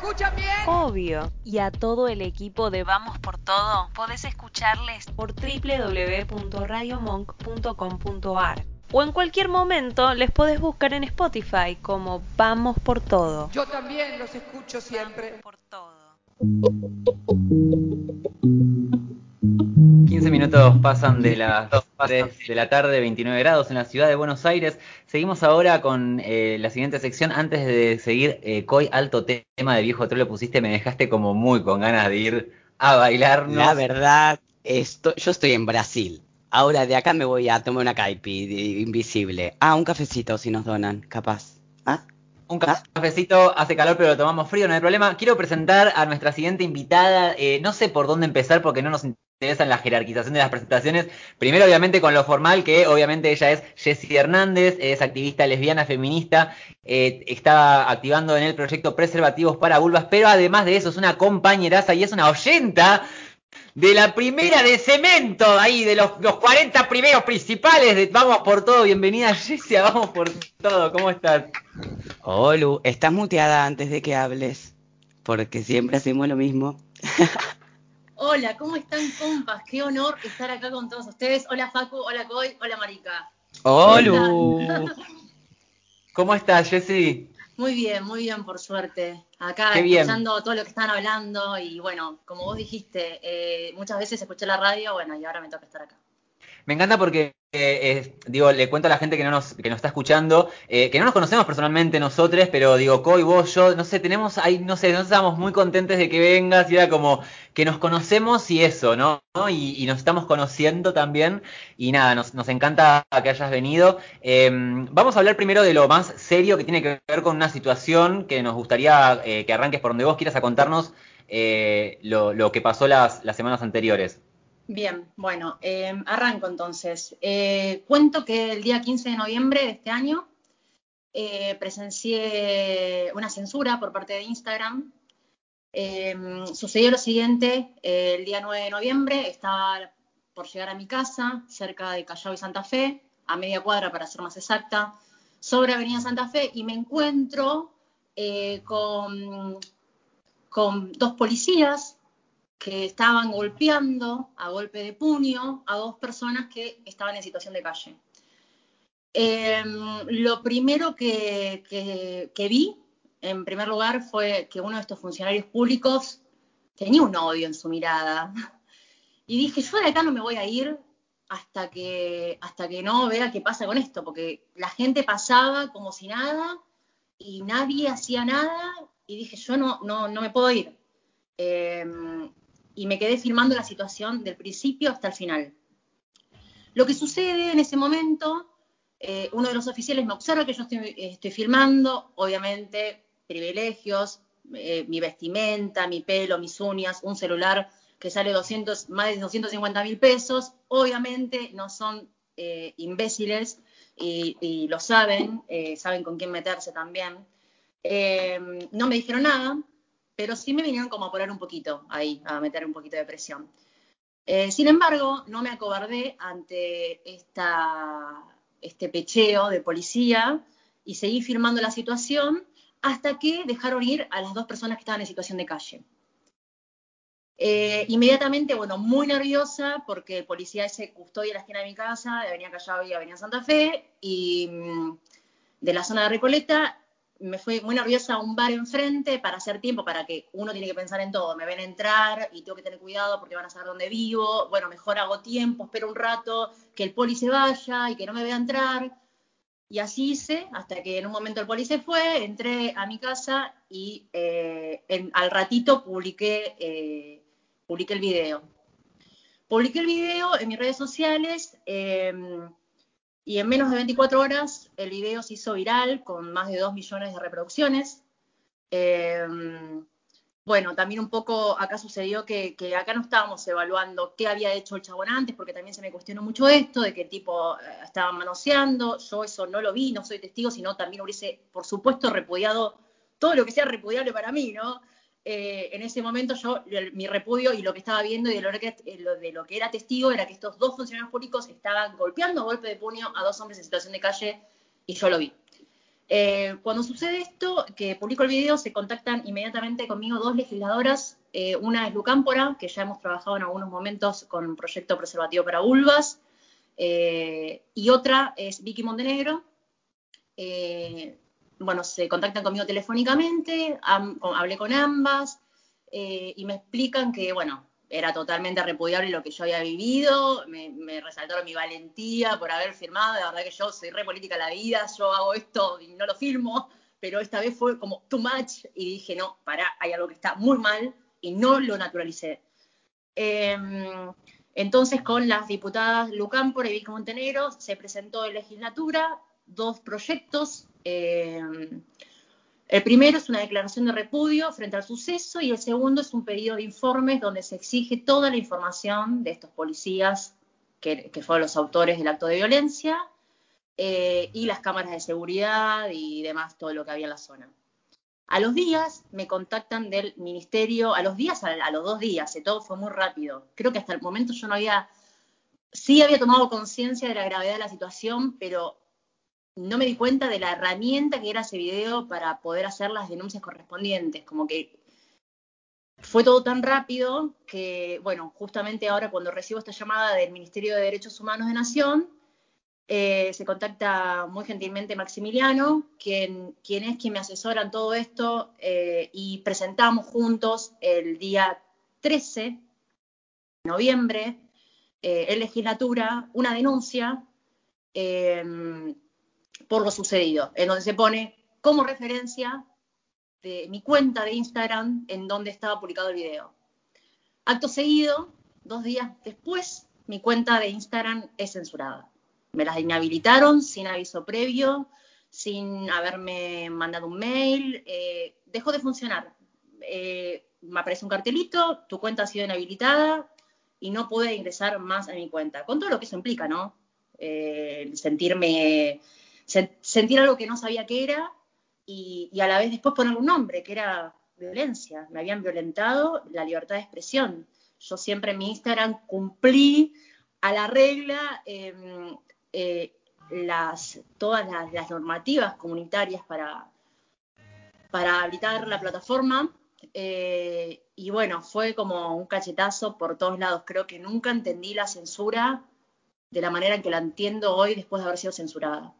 escuchan bien? Obvio. Y a todo el equipo de Vamos por Todo podés escucharles por www.radiomonk.com.ar o en cualquier momento les podés buscar en Spotify como Vamos por Todo. Yo también los escucho siempre. Por todo. 15 minutos pasan de las 3 de la tarde, 29 grados en la ciudad de Buenos Aires. Seguimos ahora con eh, la siguiente sección. Antes de seguir, eh, Coy, alto tema de viejo lo pusiste, me dejaste como muy con ganas de ir a bailar. La verdad, esto, yo estoy en Brasil. Ahora de acá me voy a tomar una caipi invisible. Ah, un cafecito si nos donan, capaz. ¿Ah? Un cafecito hace calor, pero lo tomamos frío, no hay problema. Quiero presentar a nuestra siguiente invitada. Eh, no sé por dónde empezar porque no nos interesa la jerarquización de las presentaciones. Primero, obviamente, con lo formal, que obviamente ella es Jessie Hernández, es activista lesbiana feminista, eh, está activando en el proyecto Preservativos para Vulvas, pero además de eso es una compañeraza y es una oyenta de la primera de cemento, ahí, de los, los 40 primeros principales Vamos por Todo. Bienvenida, Jessie, a Vamos por Todo. ¿Cómo estás? Olu, estás muteada antes de que hables. Porque siempre hacemos lo mismo. Hola, ¿cómo están, compas? Qué honor estar acá con todos ustedes. Hola, Facu, hola, Coy, hola, Marica. Olu. ¿Cómo estás, Jessie? Muy bien, muy bien, por suerte. Acá Qué bien. escuchando todo lo que están hablando y bueno, como vos dijiste, eh, muchas veces escuché la radio, bueno, y ahora me toca estar acá. Me encanta porque, eh, digo, le cuento a la gente que no nos, que nos está escuchando, eh, que no nos conocemos personalmente nosotros, pero digo, Coy, vos, yo, no sé, tenemos ahí, no sé, nos estamos muy contentes de que vengas y era como que nos conocemos y eso, ¿no? Y, y nos estamos conociendo también y nada, nos, nos encanta que hayas venido. Eh, vamos a hablar primero de lo más serio que tiene que ver con una situación que nos gustaría eh, que arranques por donde vos quieras a contarnos lo, lo que pasó las, las semanas anteriores. Bien, bueno, eh, arranco entonces. Eh, cuento que el día 15 de noviembre de este año eh, presencié una censura por parte de Instagram. Sucedió lo siguiente, el día 9 de noviembre estaba por llegar a mi casa, cerca de Callao y Santa Fe, a media cuadra para ser más exacta, sobre Avenida Santa Fe, y me encuentro con dos policías que estaban golpeando a golpe de puño a dos personas que estaban en situación de calle. Eh, lo primero que, que- vi, en primer lugar, fue que uno de estos funcionarios públicos tenía un odio en su mirada. Y dije, yo de acá no me voy a ir hasta que, hasta que no vea qué pasa con esto, porque la gente pasaba como si nada y nadie hacía nada y dije, yo no, no, no me puedo ir. Eh, y me quedé filmando la situación del principio hasta el final. Lo que sucede en ese momento, eh, uno de los oficiales me observa que yo estoy, estoy filmando, obviamente privilegios, eh, mi vestimenta, mi pelo, mis uñas, un celular que sale 200, más de 250 mil pesos, obviamente no son eh, imbéciles y, lo saben, saben con quién meterse también. No me dijeron nada, pero sí me vinieron como a poner un poquito ahí, a meter un poquito de presión. Eh, sin embargo, no me acobardé ante este pecheo de policía y seguí filmando la situación hasta que dejaron ir a las dos personas que estaban en situación de calle. Eh, inmediatamente, bueno, muy nerviosa porque el policía ese custodia la esquina de mi casa, de Avenida Callao y Avenida Santa Fe, y mm, de la zona de Recoleta, me fui muy nerviosa a un bar enfrente para hacer tiempo, para que uno tiene que pensar en todo. Me ven entrar y tengo que tener cuidado porque van a saber dónde vivo. Bueno, mejor hago tiempo, espero un rato, que el poli se vaya y que no me vea entrar. Y así hice, hasta que en un momento el poli se fue, entré a mi casa y eh, al ratito publiqué, eh, publiqué el video. Publiqué el video en mis redes sociales eh, y en menos de 24 horas el video se hizo viral con más de 2 millones de reproducciones. Eh, bueno, también un poco acá sucedió que, acá no estábamos evaluando qué había hecho el chabón antes, porque también se me cuestionó mucho esto, de el tipo eh, estaba manoseando, yo eso no lo vi, no soy testigo, sino también hubiese, por supuesto, repudiado todo lo que sea repudiable para mí, ¿no? Eh, en ese momento yo, mi repudio y lo que estaba viendo y de lo, que, eh, de lo que era testigo era que estos dos funcionarios públicos estaban golpeando a golpe de puño a dos hombres en situación de calle y yo lo vi. Eh, cuando sucede esto, que publico el video, se contactan inmediatamente conmigo dos legisladoras. Eh, una es Lucámpora, que ya hemos trabajado en algunos momentos con un proyecto preservativo para vulvas. Eh, y otra es Vicky Montenegro. Bueno, se contactan conmigo telefónicamente, hablé con ambas y me explican que, bueno, era totalmente repudiable lo que yo había vivido, me, resaltaron mi valentía por haber firmado, de verdad que yo soy re política la vida, yo hago esto y no lo firmo, pero esta vez fue como too much y dije, no, para, hay algo que está muy mal y no lo naturalicé. Em, entonces, con las diputadas Lucámpora y Vicky Montenegro se presentó en legislatura dos proyectos. Em, el primero es una declaración de repudio frente al suceso y el segundo es un pedido de informes donde se exige toda la información de estos policías que, fueron los autores del acto de violencia eh, y las cámaras de seguridad y demás, todo lo que había en la zona. A los días me contactan del ministerio, a los días, a, los dos días, eh, todo fue muy rápido. Creo que hasta el momento yo no había, sí había tomado conciencia de la gravedad de la situación, pero no me di cuenta de la herramienta que era ese video para poder hacer las denuncias correspondientes. Como que fue todo tan rápido que, bueno, justamente ahora cuando recibo esta llamada del Ministerio de Derechos Humanos de Nación, eh, se contacta muy gentilmente Maximiliano, quien, es quien me asesora en todo esto, eh, y presentamos juntos el día 13 de noviembre eh, en legislatura una denuncia por lo sucedido, en donde se pone como referencia de mi cuenta de Instagram en donde estaba publicado el video. Acto seguido, dos días después, mi cuenta de Instagram es censurada. Me las inhabilitaron sin aviso previo, sin haberme mandado un mail, eh, dejó de funcionar. Eh, me aparece un cartelito, tu cuenta ha sido inhabilitada y no pude ingresar más a mi cuenta, con todo lo que eso implica, ¿no? Eh, sentirme sentir algo que no sabía que era y, a la vez después poner un nombre, que era violencia. Me habían violentado la libertad de expresión. Yo siempre en mi Instagram cumplí a la regla em, eh, las, todas las, normativas comunitarias para, para habilitar la plataforma. Eh, y bueno, fue como un cachetazo por todos lados. Creo que nunca entendí la censura de la manera en que la entiendo hoy después de haber sido censurada.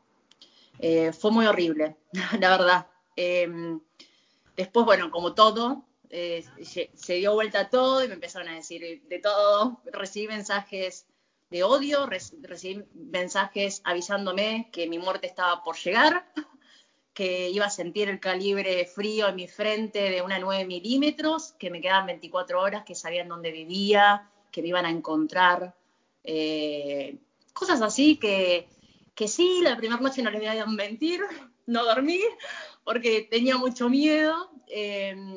Eh, fue muy horrible, la verdad. Em, después, bueno, como todo, eh, se, dio vuelta todo y me empezaron a decir de todo. Recibí mensajes de odio, recibí mensajes avisándome que mi muerte estaba por llegar, que iba a sentir el calibre frío en mi frente de una 9 milímetros, que me quedaban 24 horas, que sabían dónde vivía, que me iban a encontrar. Eh, cosas así que que sí, la primera noche no les voy a mentir, no dormí porque tenía mucho miedo em,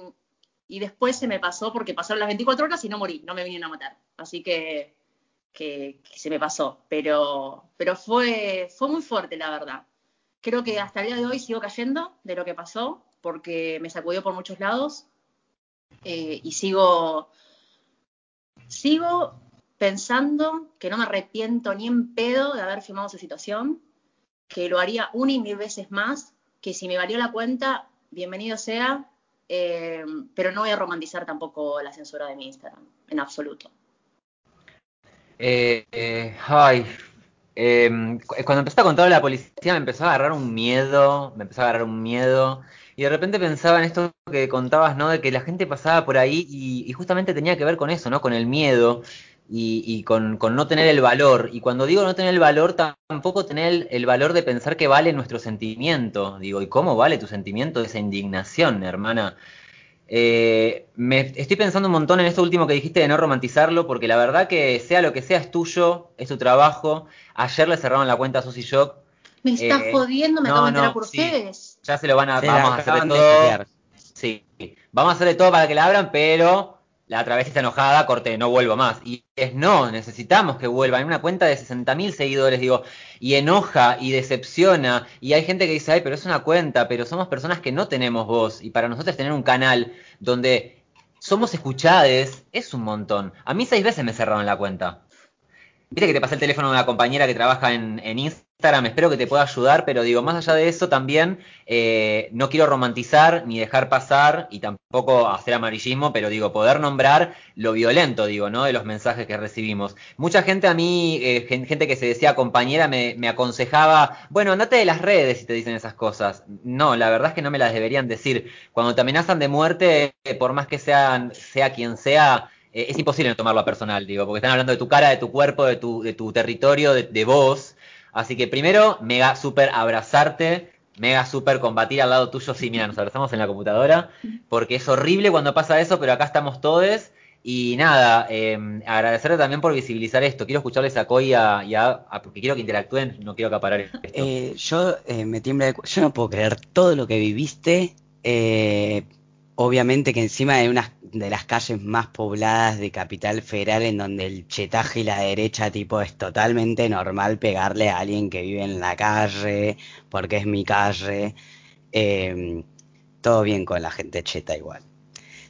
y después se me pasó porque pasaron las 24 horas y no morí, no me vinieron a matar. Así que, que, se me pasó, pero, pero fue, fue muy fuerte la verdad. Creo que hasta el día de hoy sigo cayendo de lo que pasó porque me sacudió por muchos lados eh, y sigo, sigo pensando que no me arrepiento ni en pedo de haber filmado esa situación, que lo haría una y mil veces más, que si me valió la cuenta, bienvenido sea, eh, pero no voy a romantizar tampoco la censura de mi Instagram, en absoluto. Eh, eh, ay, em, cuando empezó a contar la policía me empezó a agarrar un miedo, me empezó a agarrar un miedo. Y de repente pensaba en esto que contabas, ¿no? De que la gente pasaba por ahí y justamente tenía que ver con eso, ¿no? Con el miedo y, con, no tener el valor. Y cuando digo no tener el valor, tampoco tener el, valor de pensar que vale nuestro sentimiento. Digo, ¿y cómo vale tu sentimiento? Esa indignación, hermana. Eh, me estoy pensando un montón en esto último que dijiste de no romantizarlo, porque la verdad que sea lo que sea es tuyo, es tu trabajo. Ayer le cerraron la cuenta a Susy Shock. Me está eh, jodiendo, me acabo de enterar por ustedes. Ya se lo van a, vamos a hacer de todo. Sí, vamos a hacer de todo para que la abran, pero la otra vez enojada, corte, no vuelvo más. Y es no, necesitamos que vuelva. En una cuenta de 60.000 seguidores, digo, y enoja y decepciona. Y hay gente que dice, ay, pero es una cuenta, pero somos personas que no tenemos voz. Y para nosotros tener un canal donde somos escuchades es un montón. A mí seis veces me cerraron la cuenta. Viste que te pasé el teléfono de una compañera que trabaja en, en Instagram, espero que te pueda ayudar, pero digo, más allá de eso también eh, no quiero romantizar ni dejar pasar y tampoco hacer amarillismo, pero digo, poder nombrar lo violento, digo, ¿no? De los mensajes que recibimos. Mucha gente a mí, eh, gente que se decía compañera, me, aconsejaba, bueno, andate de las redes si te dicen esas cosas. No, la verdad es que no me las deberían decir. Cuando te amenazan de muerte, eh, por más que sea quien sea, eh, es imposible no tomarlo a personal, digo, porque están hablando de tu cara, de tu cuerpo, de tu, de tu territorio, de, de vos. Así que primero, mega súper abrazarte, mega súper combatir al lado tuyo. Sí, mira, nos abrazamos en la computadora, porque es horrible cuando pasa eso, pero acá estamos todos. Y nada, eh, agradecerte también por visibilizar esto. Quiero escucharles a a, a porque quiero que interactúen, no quiero acaparar esto. Eh, yo eh, me tiembla de, yo no puedo creer todo lo que viviste. Obviamente que encima de una de las calles más pobladas de Capital Federal, en donde el chetaje y la derecha, tipo, es totalmente normal pegarle a alguien que vive en la calle, porque es mi calle. Eh, todo bien con la gente cheta igual.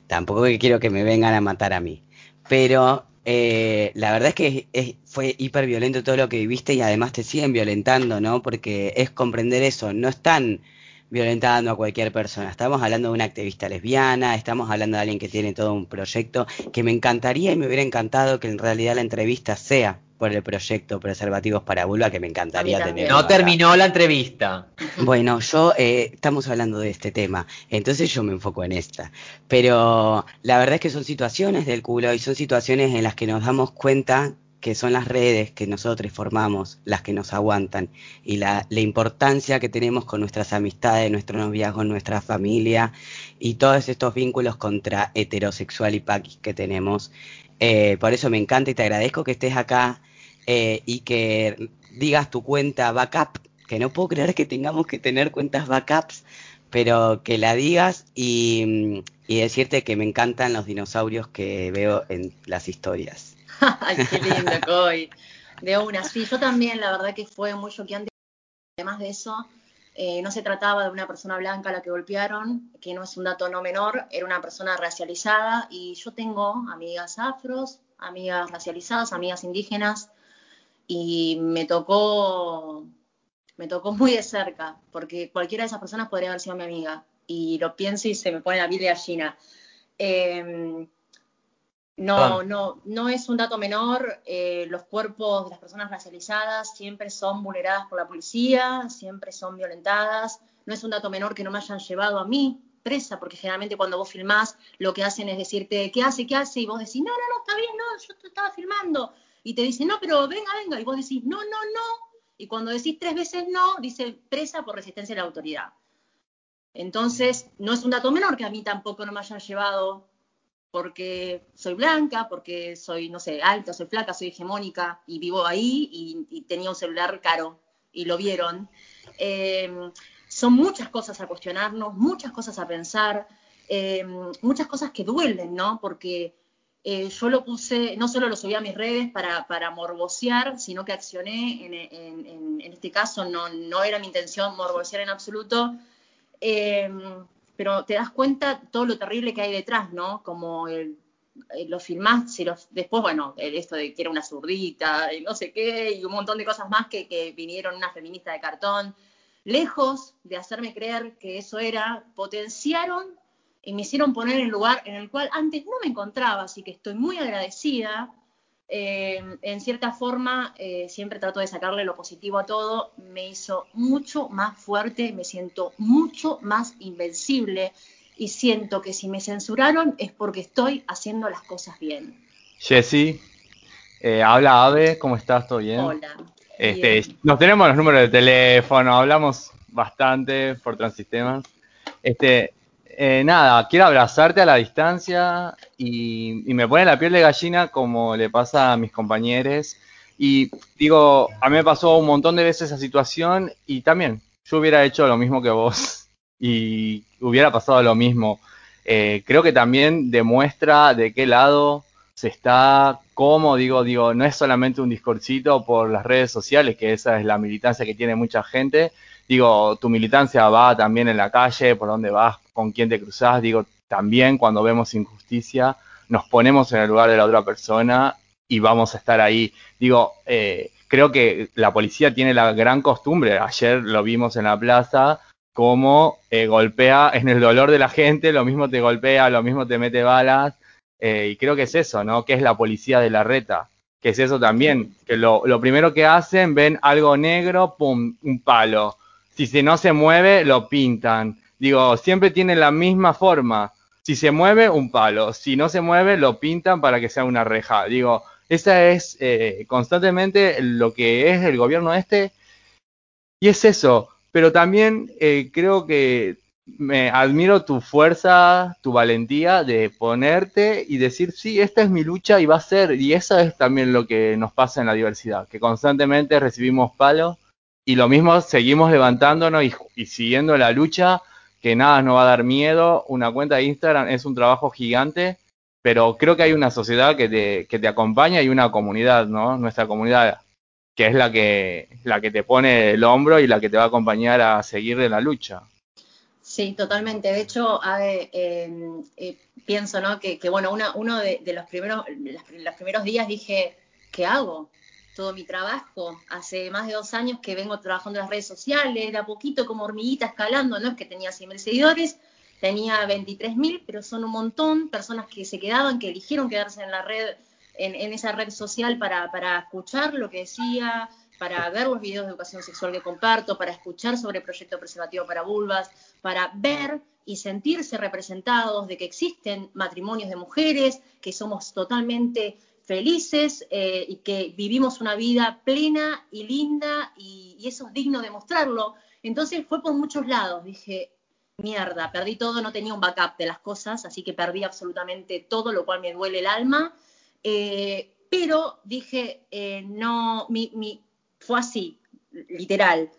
Tampoco que quiero que me vengan a matar a mí. Pero eh, la verdad es que es, fue hiper violento todo lo que viviste y además te siguen violentando, ¿no? Porque es comprender eso, no están violentando a cualquier persona. Estamos hablando de una activista lesbiana, estamos hablando de alguien que tiene todo un proyecto que me encantaría y me hubiera encantado que en realidad la entrevista sea por el proyecto Preservativos para Vulva, que me encantaría tener. No terminó la entrevista. Bueno, yo eh, estamos hablando de este tema, entonces yo me enfoco en esta. Pero la verdad es que son situaciones del culo y son situaciones en las que nos damos cuenta que son las redes que nosotros formamos las que nos aguantan y la, la, importancia que tenemos con nuestras amistades, nuestro noviazgo, nuestra familia y todos estos vínculos contra heterosexual y paquis que tenemos. Eh, por eso me encanta y te agradezco que estés acá eh, y que digas tu cuenta backup, que no puedo creer que tengamos que tener cuentas backups, pero que la digas y, y decirte que me encantan los dinosaurios que veo en las historias. Ay, qué lindo, Coy. De una, sí, yo también, la verdad que fue muy choqueante. Además de eso, eh, no se trataba de una persona blanca a la que golpearon, que no es un dato no menor, era una persona racializada y yo tengo amigas afros, amigas racializadas, amigas indígenas y me tocó, me tocó muy de cerca, porque cualquiera de esas personas podría haber sido mi amiga y lo pienso y se me pone la piel de gallina. Eh, no, no, no es un dato menor. Eh, los cuerpos de las personas racializadas siempre son vulneradas por la policía, siempre son violentadas. No es un dato menor que no me hayan llevado a mí presa, porque generalmente cuando vos filmás lo que hacen es decirte, ¿qué hace? ¿Qué hace? Y vos decís, no, no, no, está bien, no, yo te estaba filmando. Y te dicen, no, pero venga, venga. Y vos decís, no, no, no. Y cuando decís tres veces no, dice presa por resistencia a la autoridad. Entonces, no es un dato menor que a mí tampoco no me hayan llevado porque soy blanca, porque soy, no sé, alta, soy flaca, soy hegemónica y vivo ahí y, tenía un celular caro y lo vieron. Eh, son muchas cosas a cuestionarnos, muchas cosas a pensar, eh, muchas cosas que duelen, ¿no? Porque eh, yo lo puse, no solo lo subí a mis redes para, para morbosear, sino que accioné, en, este caso no, era mi intención morbosear en absoluto. Pero te das cuenta todo lo terrible que hay detrás, ¿no? Como el, el, lo filmás, si los, después, bueno, esto de que era una zurdita, y no sé qué, y un montón de cosas más que, que vinieron una feminista de cartón. Lejos de hacerme creer que eso era, potenciaron y me hicieron poner en el lugar en el cual antes no me encontraba, así que estoy muy agradecida eh, en cierta forma, eh, siempre trato de sacarle lo positivo a todo, me hizo mucho más fuerte, me siento mucho más invencible y siento que si me censuraron es porque estoy haciendo las cosas bien. Jessy, eh, habla Ave, ¿cómo estás? ¿Todo bien? Hola. Este, bien. Nos tenemos los números de teléfono, hablamos bastante por Transistemas. Este, eh, nada, quiero abrazarte a la distancia y, me pone la piel de gallina como le pasa a mis compañeros. Y digo, a mí me pasó un montón de veces esa situación y también yo hubiera hecho lo mismo que vos y hubiera pasado lo mismo. Eh, creo que también demuestra de qué lado se está, cómo, digo, digo, no es solamente un discursito por las redes sociales, que esa es la militancia que tiene mucha gente, digo, tu militancia va también en la calle, por dónde vas, con quién te cruzás, digo, también cuando vemos injusticia nos ponemos en el lugar de la otra persona y vamos a estar ahí. Digo, eh, creo que la policía tiene la gran costumbre, ayer lo vimos en la plaza, como eh, golpea en el dolor de la gente, lo mismo te golpea, lo mismo te mete balas, eh, y creo que es eso, ¿no? Que es la policía de la reta, que es eso también, que lo, lo primero que hacen, ven algo negro, pum, un palo. Si no se mueve, lo pintan. Digo, siempre tiene la misma forma. Si se mueve, un palo. Si no se mueve, lo pintan para que sea una reja. Digo, esa es eh, constantemente lo que es el gobierno este. Y es eso. Pero también eh, creo que me admiro tu fuerza, tu valentía de ponerte y decir, sí, esta es mi lucha y va a ser. Y eso es también lo que nos pasa en la diversidad, que constantemente recibimos palos y lo mismo seguimos levantándonos y, y siguiendo la lucha que nada nos va a dar miedo. Una cuenta de Instagram es un trabajo gigante, pero creo que hay una sociedad que te, que te acompaña y una comunidad, ¿no? Nuestra comunidad, que es la que, la que te pone el hombro y la que te va a acompañar a seguir en la lucha. Sí, totalmente. De hecho, eh, eh, pienso, ¿no? Que, que bueno, una, uno de, de los primeros, los primeros días dije, ¿qué hago? Todo mi trabajo. Hace más de dos años que vengo trabajando en las redes sociales, de a poquito como hormiguita escalando, no es que tenía 100.000 seguidores, tenía 23.000, pero son un montón, personas que se quedaban, que eligieron quedarse en la red, en, esa red social para, para escuchar lo que decía, para ver los videos de educación sexual que comparto, para escuchar sobre el proyecto preservativo para vulvas, para ver y sentirse representados de que existen matrimonios de mujeres, que somos totalmente felices eh, y que vivimos una vida plena y linda y, eso es digno de mostrarlo. Entonces fue por muchos lados. Dije, mierda, perdí todo, no tenía un backup de las cosas, así que perdí absolutamente todo, lo cual me duele el alma. Eh, pero dije, eh, no, mi, mi, fue así, literal.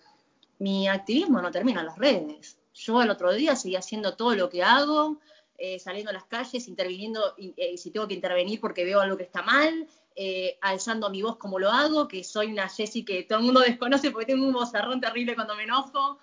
Mi activismo no termina en las redes. Yo el otro día seguí haciendo todo lo que hago, eh, saliendo a las calles, interviniendo, eh, si tengo que intervenir porque veo algo que está mal, eh, alzando mi voz como lo hago, que soy una Jessie que todo el mundo desconoce porque tengo un vozarrón terrible cuando me enojo.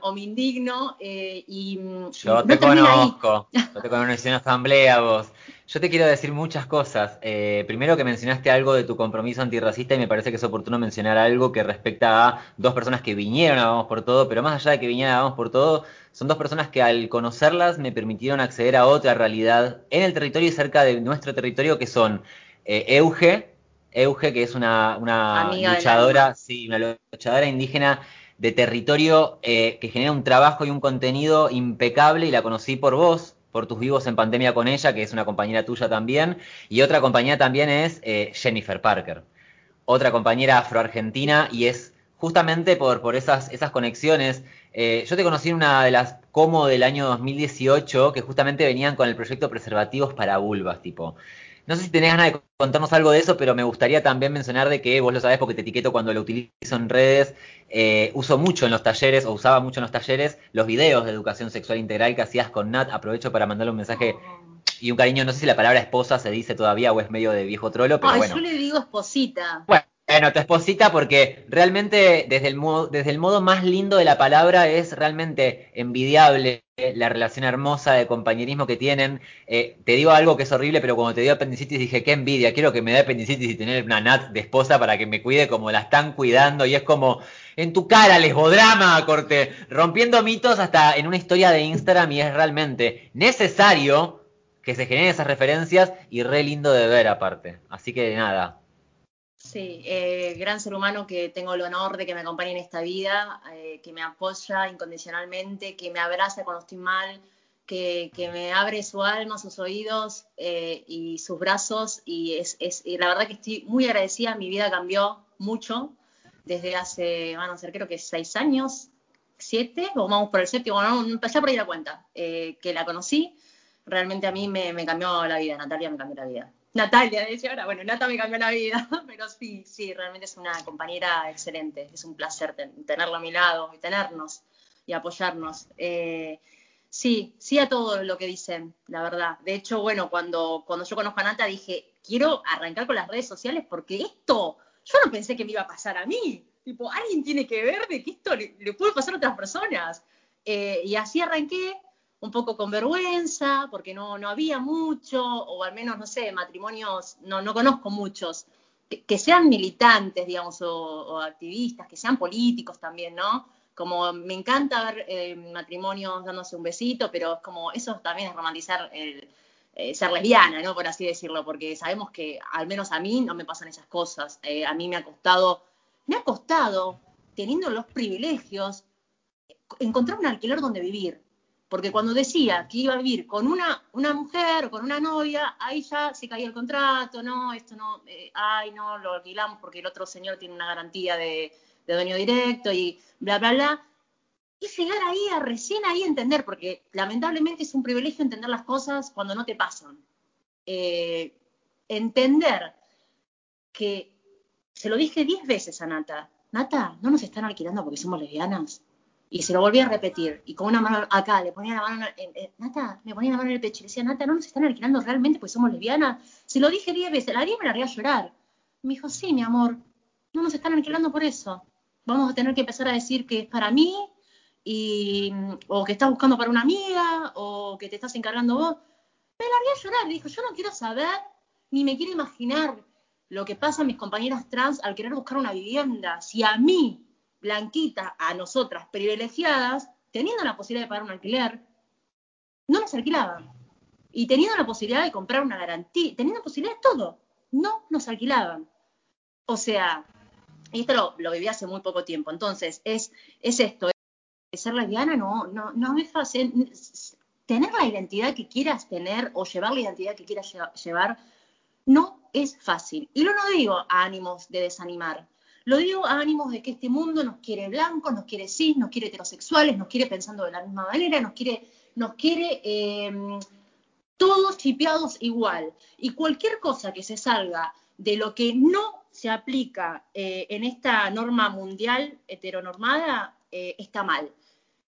O me indigno y yo no te conozco, yo te conozco en asamblea vos. Yo te quiero decir muchas cosas. Eh, primero que mencionaste algo de tu compromiso antirracista y me parece que es oportuno mencionar algo que respecta a dos personas que vinieron a Vamos por Todo, pero más allá de que vinieran a Vamos por Todo, son dos personas que al conocerlas me permitieron acceder a otra realidad en el territorio y cerca de nuestro territorio que son eh, Euge, Euge que es una, una luchadora, sí, una luchadora indígena de territorio eh, que genera un trabajo y un contenido impecable y la conocí por vos, por tus vivos en pandemia con ella, que es una compañera tuya también, y otra compañera también es eh, Jennifer Parker, otra compañera afroargentina, y es justamente por, por esas, esas conexiones. Eh, yo te conocí en una de las como del año 2018, que justamente venían con el proyecto Preservativos para Vulvas, tipo. No sé si tenés ganas de contarnos algo de eso, pero me gustaría también mencionar de que vos lo sabés porque te etiqueto cuando lo utilizo en redes. Eh, uso mucho en los talleres, o usaba mucho en los talleres, los videos de educación sexual integral que hacías con Nat. Aprovecho para mandarle un mensaje y un cariño. No sé si la palabra esposa se dice todavía o es medio de viejo trolo, pero Ay, bueno. Yo le digo esposita. Bueno. Bueno, tu esposita, porque realmente desde el, modo, desde el modo más lindo de la palabra es realmente envidiable la relación hermosa de compañerismo que tienen. Eh, te digo algo que es horrible, pero cuando te dio apendicitis dije, qué envidia, quiero que me dé apendicitis y tener una Nat de esposa para que me cuide como la están cuidando. Y es como, en tu cara, lesbodrama, corte, rompiendo mitos hasta en una historia de Instagram y es realmente necesario que se generen esas referencias y re lindo de ver aparte. Así que nada, Sí, eh, gran ser humano que tengo el honor de que me acompañe en esta vida, eh, que me apoya incondicionalmente, que me abraza cuando estoy mal, que, que me abre su alma, sus oídos eh, y sus brazos. Y es, es y la verdad que estoy muy agradecida, mi vida cambió mucho desde hace, van a ser creo que seis años, siete, o vamos por el séptimo, no, empecé a perder la cuenta, que la conocí. Realmente a mí me, me cambió la vida, Natalia me cambió la vida. Natalia, decía ahora, bueno, Nata me cambió la vida, pero sí, sí, realmente es una compañera excelente, es un placer ten, tenerla a mi lado y tenernos y apoyarnos. Eh, sí, sí a todo lo que dicen, la verdad. De hecho, bueno, cuando, cuando yo conozco a Nata dije, quiero arrancar con las redes sociales porque esto, yo no pensé que me iba a pasar a mí. Tipo, alguien tiene que ver de que esto le, le puede pasar a otras personas. Eh, y así arranqué, un poco con vergüenza, porque no, no había mucho, o al menos, no sé, matrimonios, no, no conozco muchos, que, sean militantes, digamos, o, o activistas, que sean políticos también, ¿no? Como me encanta ver eh, matrimonios dándose un besito, pero es como, eso también es romantizar el, eh, ser lesbiana, ¿no? Por así decirlo, porque sabemos que al menos a mí no me pasan esas cosas. Eh, a mí me ha costado, me ha costado, teniendo los privilegios, encontrar un alquiler donde vivir. Porque cuando decía que iba a vivir con una, una mujer o con una novia, ahí ya se caía el contrato, no, esto no, eh, ay, no, lo alquilamos porque el otro señor tiene una garantía de, de dueño directo y bla, bla, bla. Y llegar ahí a recién ahí entender, porque lamentablemente es un privilegio entender las cosas cuando no te pasan. Eh, entender que se lo dije diez veces a Nata, Nata, no nos están alquilando porque somos lesbianas. Y se lo volví a repetir. Y con una mano acá, le ponía la mano en, Nata, me ponía la mano en el pecho y le decía, Nata, no nos están alquilando realmente porque somos lesbianas. Se lo dije diez veces, la diez me largué a llorar. Me dijo, sí, mi amor, no nos están alquilando por eso. Vamos a tener que empezar a decir que es para mí, y, o que estás buscando para una amiga, o que te estás encargando vos. Me largué a llorar, dijo, yo no quiero saber, ni me quiero imaginar lo que pasa a mis compañeras trans al querer buscar una vivienda. Si a mí, blanquita, a nosotras, privilegiadas, teniendo la posibilidad de pagar un alquiler, no nos alquilaban. Y teniendo la posibilidad de comprar una garantía, teniendo la posibilidad de todo, no nos alquilaban. O sea, y esto lo, viví hace muy poco tiempo. Entonces, es, es esto, ser lesbiana no, no, no es fácil. Tener la identidad que quieras tener o llevar la identidad que quieras llevar no es fácil. Y no digo a ánimos de desanimar. Lo digo a ánimos de que este mundo nos quiere blancos, nos quiere cis, nos quiere heterosexuales, nos quiere pensando de la misma manera, nos quiere, nos quiere eh, todos chipeados igual. Y cualquier cosa que se salga de lo que no se aplica eh, en esta norma mundial heteronormada eh, está mal.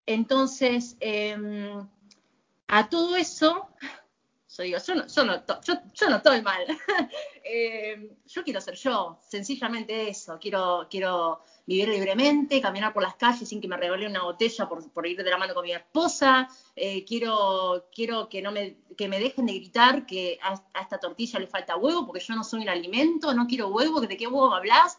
Entonces, eh, a todo eso, yo digo, yo no estoy mal. eh, yo quiero ser yo, sencillamente eso. Quiero, quiero vivir libremente, caminar por las calles sin que me regale una botella por, ir de la mano con mi esposa. Eh, quiero, quiero que no me, que me dejen de gritar que a, esta tortilla le falta huevo porque yo no soy un alimento, no quiero huevo, ¿de qué huevo hablas?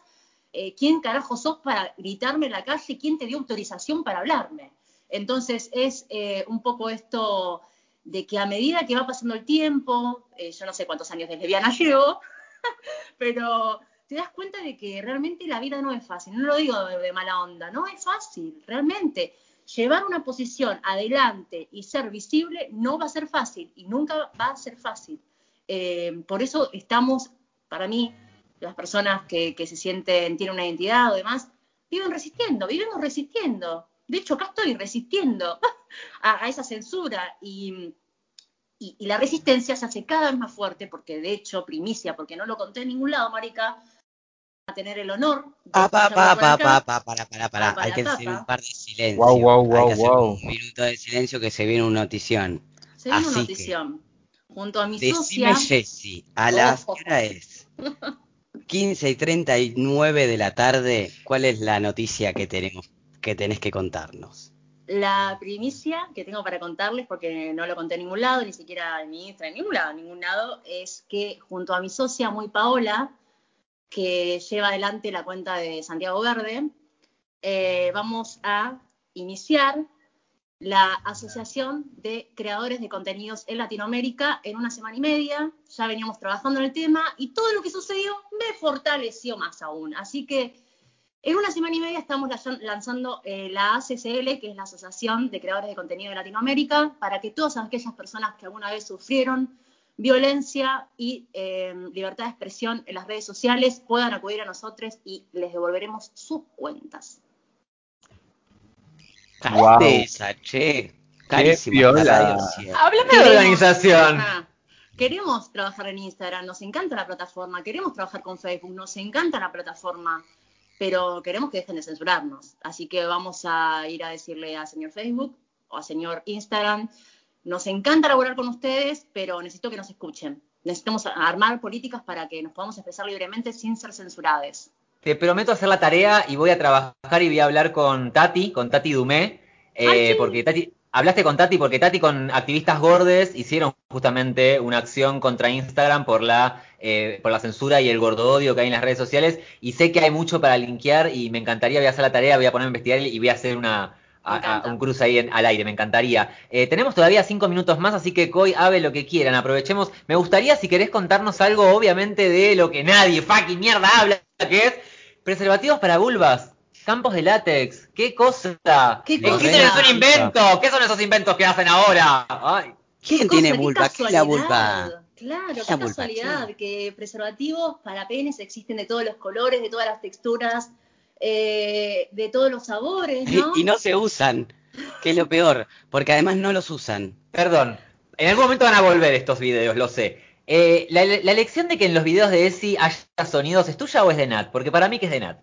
Eh, ¿Quién carajo sos para gritarme en la calle? ¿Quién te dio autorización para hablarme? Entonces es un poco esto de que a medida que va pasando el tiempo, yo no sé cuántos años de lesbiana llevo, pero te das cuenta de que realmente la vida no es fácil. No lo digo de, mala onda, no es fácil, realmente. Llevar una posición adelante y ser visible no va a ser fácil y nunca va a ser fácil. Eh, por eso estamos, para mí, las personas que, que, se sienten, tienen una identidad o demás, viven resistiendo, vivimos resistiendo. De hecho, acá estoy resistiendo a esa censura y, y, y, la resistencia se hace cada vez más fuerte porque, de hecho, primicia, porque no lo conté en ningún lado, Marica, a tener el honor. Ah, pa, pa, pa, pa, pa, para, para, para. Hay que hacer un par de silencio. Wow, wow, wow, Hay que hacer wow. un minuto de silencio que se viene una notición. Se viene Así una que, notición. Junto a mi Decime, socia. Jessy, a las Ojo. ¿qué hora es? 15 y 39 de la tarde, ¿cuál es la noticia que tenemos que tenés que contarnos? La primicia que tengo para contarles, porque no lo conté en ningún lado, ni siquiera en mi Instagram, en ningún lado, ningún lado, es que junto a mi socia muy Paola, que lleva adelante la cuenta de Santiago Verde, eh, vamos a iniciar la Asociación de Creadores de Contenidos en Latinoamérica en una semana y media. Ya veníamos trabajando en el tema y todo lo que sucedió me fortaleció más aún. Así que en una semana y media estamos lanzando eh, la ACCL, que es la Asociación de Creadores de Contenido de Latinoamérica, para que todas aquellas personas que alguna vez sufrieron violencia y eh, libertad de expresión en las redes sociales puedan acudir a nosotros y les devolveremos sus cuentas. Wow. esa, che. Carísima. Háblame de organización. Queremos trabajar en Instagram, nos encanta la plataforma, queremos trabajar con Facebook, nos encanta la plataforma, pero queremos que dejen de censurarnos. Así que vamos a ir a decirle a señor Facebook o a señor Instagram, nos encanta laborar con ustedes, pero necesito que nos escuchen. Necesitamos armar políticas para que nos podamos expresar libremente sin ser censurados. Te prometo hacer la tarea y voy a trabajar y voy a hablar con Tati, con Tati Dumé, eh, Ay, sí. porque Tati, hablaste con Tati porque Tati con activistas gordes hicieron justamente una acción contra Instagram por la, eh, por la censura y el gordodio que hay en las redes sociales. Y sé que hay mucho para linkear y me encantaría, voy a hacer la tarea, voy a ponerme a investigar y voy a hacer una, a- a- un cruce ahí en- al aire, me encantaría. Eh, tenemos todavía cinco minutos más, así que Coy, Ave, lo que quieran, aprovechemos. Me gustaría, si querés contarnos algo, obviamente, de lo que nadie fucking mierda habla, que es preservativos para vulvas. Campos de látex, qué cosa. Qué ¿En cosa. qué es un invento? ¿Qué son esos inventos que hacen ahora? Ay. ¿Quién Qué tiene cosa, qué vulva? ¿Qué es la vulva? casualidad. Claro, ¿Qué vulva? casualidad ¿Qué? que preservativos para penes existen de todos los colores, de todas las texturas, eh, de todos los sabores, ¿no? Y no se usan, que es lo peor, porque además no los usan. Perdón, en algún momento van a volver estos videos, lo sé. Eh, la, la elección de que en los videos de Esi haya sonidos, ¿es tuya o es de Nat? Porque para mí que es de Nat.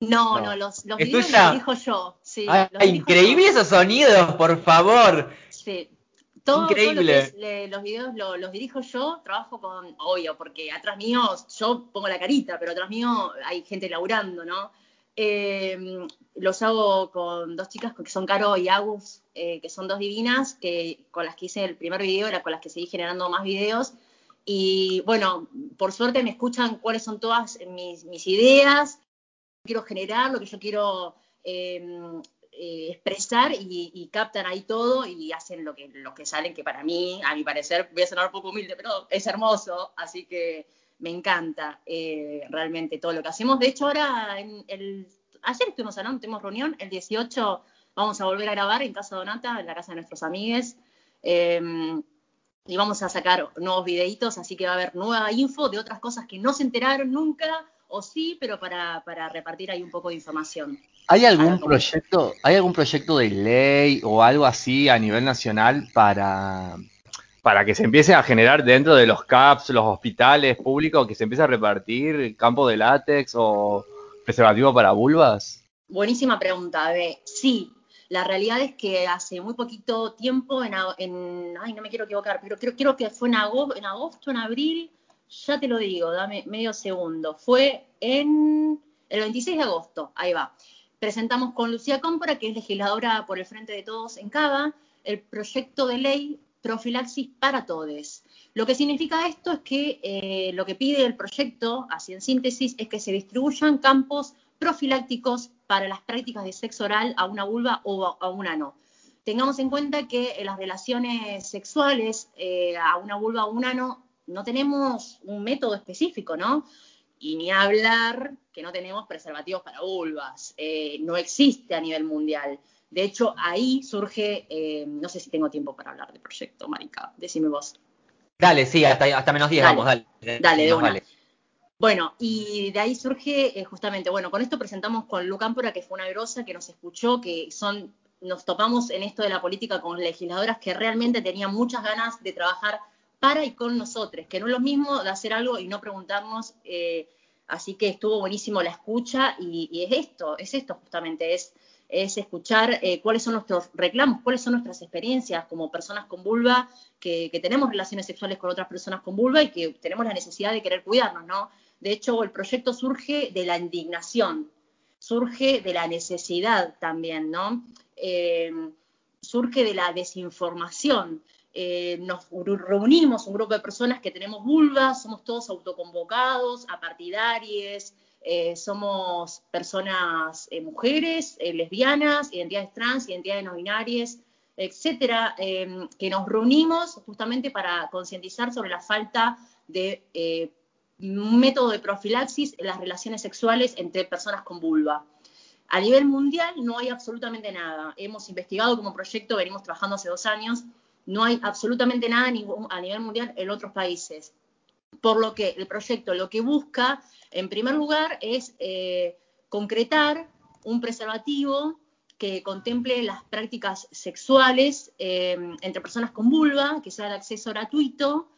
No, No. no, los, los ¿Es videos tuya? los dirijo yo. Sí, Ay, los increíble yo. esos sonidos, por favor. Sí. Todo, todo lo que Increíble. es, le- los videos lo- los dirijo yo, trabajo con, obvio, porque atrás mío yo pongo la carita, pero atrás mío hay gente laburando, ¿no? Eh, los hago con dos chicas que son Caro y Agus, eh, que son dos divinas, que con las que hice el primer video, era con las que seguí generando más videos. Y bueno, por suerte me escuchan cuáles son todas mis, mis ideas, quiero generar, lo que yo quiero eh, eh, expresar y, captan ahí todo y hacen lo que, lo que salen, que para mí, a mi parecer, voy a sonar un poco humilde, pero es hermoso, así que me encanta eh, realmente todo lo que hacemos. De hecho, ahora, ayer estuvimos hablando, tuvimos reunión, el 18 vamos a volver a grabar en Casa Donata, en la casa de nuestros amigues. eh, y vamos a sacar nuevos videitos, así que va a haber nueva info de otras cosas que no se enteraron nunca, o sí, pero para, para repartir ahí un poco de información. ¿Hay algún proyecto, hay algún proyecto de ley o algo así a nivel nacional para, para que se empiece a generar dentro de los CAPS, los hospitales públicos, que se empiece a repartir campo de látex o preservativo para vulvas? Buenísima pregunta, Bebe. Sí, la realidad es que hace muy poquito tiempo, en, en- ay, no me quiero equivocar, pero creo, creo que fue en agosto, en agosto, en abril, ya te lo digo, dame medio segundo. Fue en el 26 de agosto, ahí va. Presentamos con Lucía Cómpora, que es legisladora por el Frente de Todos en Cava, el proyecto de ley profilaxis para todes. Lo que significa esto es que eh, lo que pide el proyecto, así en síntesis, es que se distribuyan campos profilácticos para las prácticas de sexo oral a una vulva o a, una no. Tengamos en cuenta que en las relaciones sexuales eh, a una vulva o un ano no tenemos un método específico, ¿no? Y ni hablar que no tenemos preservativos para vulvas. Eh, no existe a nivel mundial. De hecho, ahí surge, eh, no sé si tengo tiempo para hablar del proyecto, Marica, decime vos. Dale, sí, hasta, hasta menos 10 Dale. vamos, dale. Dale, de Nos una. vale. Bueno, y de ahí surge eh, justamente, bueno, con esto presentamos con Lu Cámpora, que fue una grosa que nos escuchó, que son, nos topamos en esto de la política con legisladoras que realmente tenían muchas ganas de trabajar para y con nosotros, que no es lo mismo de hacer algo y no preguntarnos, eh, así que estuvo buenísimo la escucha y, es esto, es esto justamente, es, es escuchar eh, cuáles son nuestros reclamos, cuáles son nuestras experiencias como personas con vulva, que, que tenemos relaciones sexuales con otras personas con vulva y que tenemos la necesidad de querer cuidarnos, ¿no? De hecho, el proyecto surge de la indignación, surge de la necesidad también, ¿no? Eh, surge de la desinformación. Eh, nos reunimos un grupo de personas que tenemos vulvas, somos todos autoconvocados, apartidarios, eh, somos personas eh, mujeres, eh, lesbianas, identidades trans, identidades no binarias, etcétera, eh, que nos reunimos justamente para concientizar sobre la falta de eh, un método de profilaxis en las relaciones sexuales entre personas con vulva. A nivel mundial no hay absolutamente nada. Hemos investigado como proyecto, venimos trabajando hace dos años, no hay absolutamente nada a nivel mundial en otros países. Por lo que el proyecto lo que busca, en primer lugar, es eh, concretar un preservativo que contemple las prácticas sexuales eh, entre personas con vulva, que sea de acceso gratuito,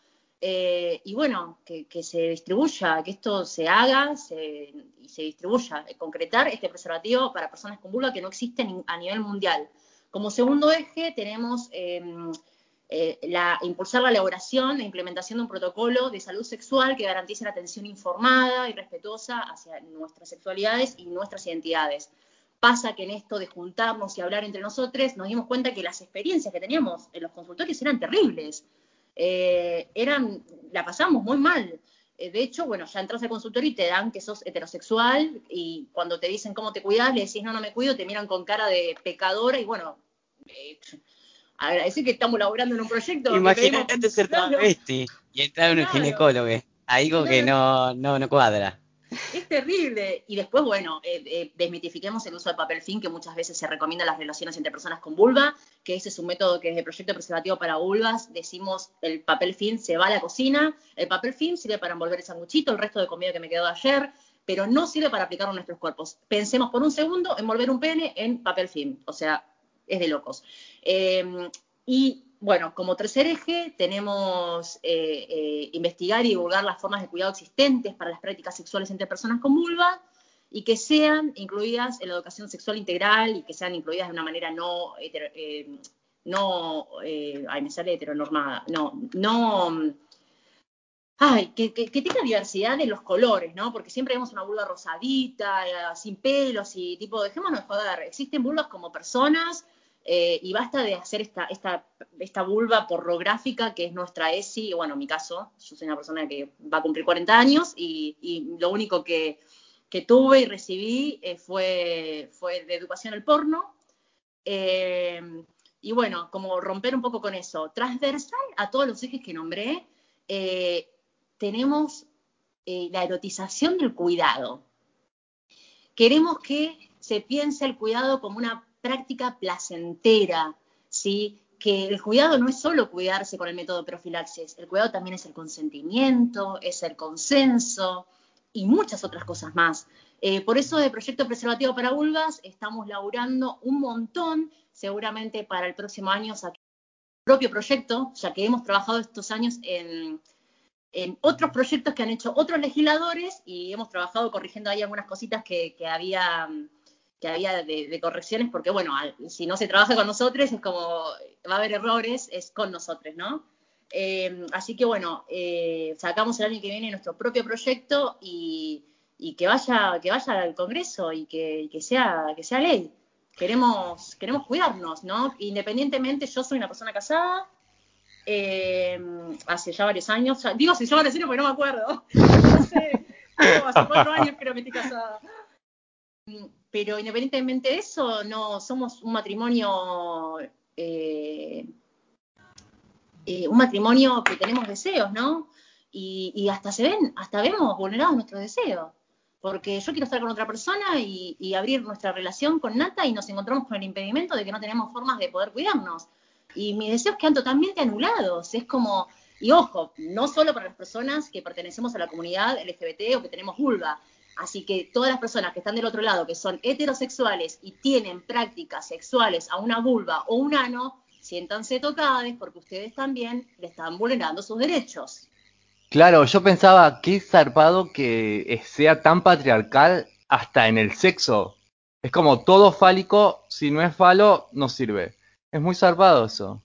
eh, y bueno, que, se distribuya, que esto se haga y se distribuya, concretar este preservativo para personas con vulva que no existe a nivel mundial. Como segundo eje tenemos eh, la, impulsar la elaboración e implementación de un protocolo de salud sexual que garantice la atención informada y respetuosa hacia nuestras sexualidades y nuestras identidades. pasa que en esto de juntarnos y hablar entre nosotros, nos dimos cuenta que las experiencias que teníamos en los consultorios eran terribles. Eh, eran, la pasamos muy mal. Eh, de hecho, bueno, ya entras al consultorio y te dan que sos heterosexual y cuando te dicen cómo te cuidas, le decís no, no me cuido, te miran con cara de pecadora y bueno, eh, agradecer que estamos laburando en un proyecto. Imagínate ser travesti y entrar en un ginecólogo. Algo que no, no, no cuadra. Es terrible. Y después, bueno, eh, eh, desmitifiquemos el uso de papel film, que muchas veces se recomienda en las relaciones entre personas con vulva, que ese es un método que desde Proyecto Preservativo para Vulvas decimos el papel film se va a la cocina, el papel film sirve para envolver el sanguchito, el resto de comida que me quedó ayer, pero no sirve para aplicarlo en nuestros cuerpos. Pensemos por un segundo envolver un pene en papel film, o sea, es de locos. Eh, y bueno, como tercer eje tenemos eh, eh, investigar y divulgar las formas de cuidado existentes para las prácticas sexuales entre personas con vulva y que sean incluidas en la educación sexual integral y que sean incluidas de una manera no, eh, no, ay, me sale heteronormada, no, no, ay, que, que, tenga diversidad de los colores, ¿no? Porque siempre vemos una vulva rosadita, sin pelos y tipo, dejémonos de joder, existen vulvas como personas eh, y basta de hacer esta, esta, esta vulva pornográfica que es nuestra ESI, bueno, en mi caso, yo soy una persona que va a cumplir 40 años y, lo único que, tuve y recibí eh, fue, fue de educación al porno. Eh, y bueno, como romper un poco con eso. Transversal a todos los ejes que nombré, tenemos la erotización del cuidado. Queremos que se piense el cuidado como una práctica placentera, ¿sí? que el cuidado no es solo cuidarse con el método profilaxis, el cuidado también es el consentimiento, es el consenso y muchas otras cosas más. Eh, por eso de Proyecto Preservativo para Vulvas estamos laburando un montón, seguramente para el próximo año sacar propio proyecto, ya que hemos trabajado estos años en, otros proyectos que han hecho otros legisladores y hemos trabajado corrigiendo ahí algunas cositas que, que había que había de, correcciones, porque bueno, si no se trabaja con nosotros es como, va a haber errores, es con nosotros, ¿no? Eh, así que bueno, eh, sacamos el año que viene nuestro propio proyecto y, que vaya que vaya al Congreso y que, sea que sea ley. Queremos queremos cuidarnos, ¿no? Independientemente, yo soy una persona casada eh, hace ya varios años, digo si ya varios años porque no me acuerdo, no sé, hace cuatro años creo que estoy casada pero independientemente de eso, no somos un matrimonio, eh, eh, un matrimonio que tenemos deseos, ¿no? Y, hasta se ven, hasta vemos vulnerados nuestros deseos. Porque yo quiero estar con otra persona y, abrir nuestra relación con Nata y nos encontramos con el impedimento de que no tenemos formas de poder cuidarnos. Y mis deseos quedan totalmente anulados. Es como, y ojo, no solo para las personas que pertenecemos a la comunidad LGBT o que tenemos vulva, Así que todas las personas que están del otro lado, que son heterosexuales y tienen prácticas sexuales a una vulva o un ano, siéntanse tocadas porque ustedes también le están vulnerando sus derechos. Claro, yo pensaba, qué zarpado que sea tan patriarcal hasta en el sexo. Es como todo fálico, si no es falo, no sirve. Es muy zarpado eso.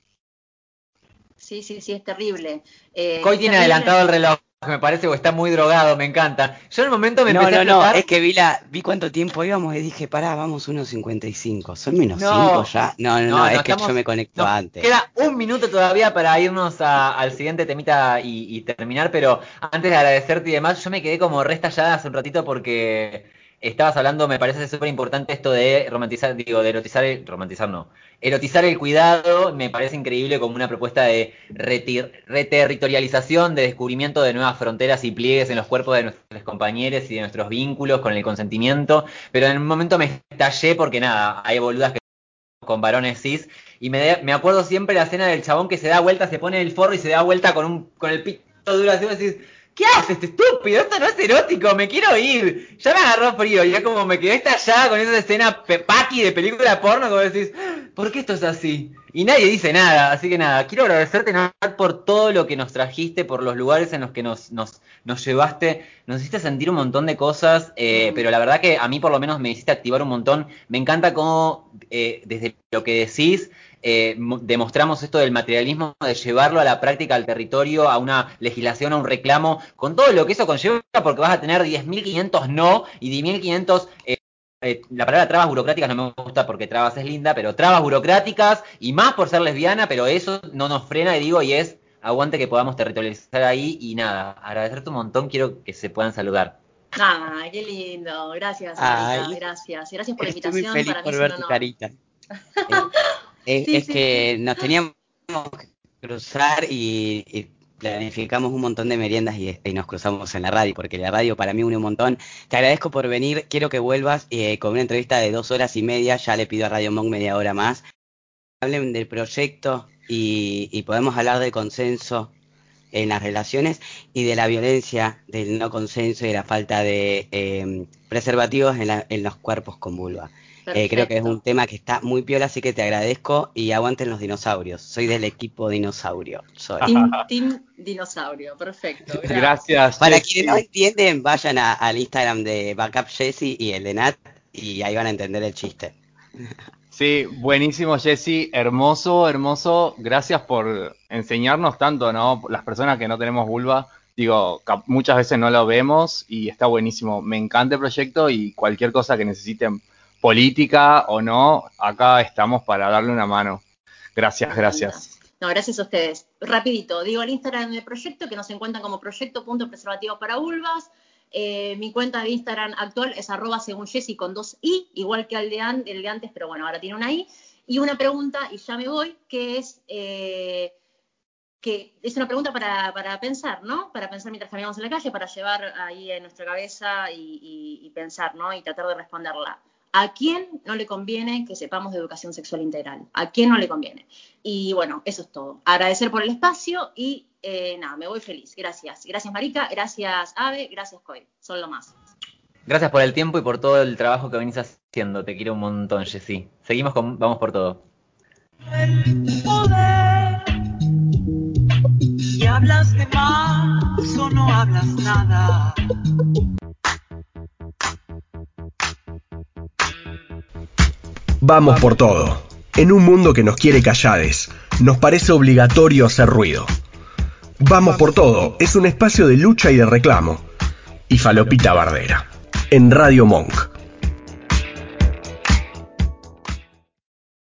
Sí, sí, sí, es terrible. Eh, tiene adelantado el reloj me parece o está muy drogado, me encanta. Yo en el momento me empecé no, a No, es que vi, la, vi cuánto tiempo íbamos y dije, pará, vamos 1.55. ¿Son menos 5 ya? No, no, no, es que yo me conecto antes. Queda un minuto todavía para irnos al siguiente temita y, terminar, pero antes de agradecerte y demás, yo me quedé como restallada hace un ratito porque estabas hablando, me parece súper importante esto de romantizar, digo, de erotizar, el, romantizar no, erotizar el cuidado, me parece increíble como una propuesta de reterritorialización, de descubrimiento de nuevas fronteras y pliegues en los cuerpos de nuestros compañeros y de nuestros vínculos con el consentimiento, pero en un momento me estallé porque nada, hay boludas que con varones cis, y me, me acuerdo siempre la escena del chabón que se da vuelta, se pone el forro y se da vuelta con un con el pito duro y decís, ¿Qué haces, este estúpido? Esto no es erótico, me quiero ir. Ya me agarró frío, ya como me quedé estallada con esa escena paqui de película porno, como decís, ¿por qué esto es así? Y nadie dice nada, así que nada, quiero agradecerte por todo lo que nos trajiste, por los lugares en los que nos, nos, nos llevaste, nos hiciste sentir un montón de cosas, eh, pero la verdad que a mí por lo menos me hiciste activar un montón. Me encanta cómo eh, desde lo que decís eh, demostramos esto del materialismo, de llevarlo a la práctica, al territorio, a una legislación, a un reclamo, con todo lo que eso conlleva, porque vas a tener 10.500 no y 10.500 eh, la palabra trabas burocráticas no me gusta porque trabas es linda, pero trabas burocráticas y más por ser lesbiana, pero eso no nos frena y digo, y es aguante que podamos territorializar ahí y nada, agradecerte un montón, quiero que se puedan saludar. Ay, qué lindo. Gracias, Ay. Marita, gracias. Gracias por la Estoy muy invitación. feliz Para por ver tu carita. Eh, es Sí, es sí, que nos teníamos que cruzar y, y planificamos un montón de meriendas y, y nos cruzamos en la radio, porque la radio para mí une un montón. Te agradezco por venir, quiero que vuelvas eh, con una entrevista de dos horas y media, ya le pido a Radio Monk media hora más. Hablen del proyecto y, y podemos hablar de consenso en las relaciones y de la violencia, del no consenso y de la falta de eh, preservativos en, la- en los cuerpos con vulva. Eh, creo que es un tema que está muy piola, así que te agradezco y aguanten los dinosaurios. Soy del equipo dinosaurio. soy. Team, team dinosaurio, perfecto. Gracias. Gracias. Para Jessy. quienes no entienden, vayan a- al Instagram de Backup Jesse y el de Nat y ahí van a entender el chiste. Sí, buenísimo, Jesse. Hermoso, hermoso. Gracias por enseñarnos tanto, ¿no? Las personas que no tenemos vulva, digo, muchas veces no lo vemos y está buenísimo. Me encanta el proyecto y cualquier cosa que necesiten, política o no, acá estamos para darle una mano. Gracias, gracias. No, gracias a ustedes. Rapidito, digo el Instagram del proyecto, que nos encuentran como proyecto.preservativos para vulvas. Eh, mi cuenta de Instagram actual es arroba según Jessy con dos i, igual que el de, an- el de antes, pero bueno, ahora tiene una i. Y una pregunta, y ya me voy, que es, eh, que es una pregunta para, para pensar, ¿no? Para pensar mientras caminamos en la calle, para llevar ahí en nuestra cabeza y, y- y pensar, ¿no? Y tratar de responderla. ¿A quién no le conviene que sepamos de educación sexual integral? ¿A quién no le conviene? Y bueno, eso es todo. Agradecer por el espacio y eh, nada, me voy feliz. Gracias. Gracias Marica, gracias Ave, gracias Coy. Son lo más. Gracias por el tiempo y por todo el trabajo que venís haciendo. Te quiero un montón, Jessy. Seguimos con Vamos por todo. poder. Y hablas de más o no hablas nada. Vamos por todo. En un mundo que nos quiere callades, nos parece obligatorio hacer ruido. Vamos por todo es un espacio de lucha y de reclamo. Y Falopita Bardera. En Radio Monk.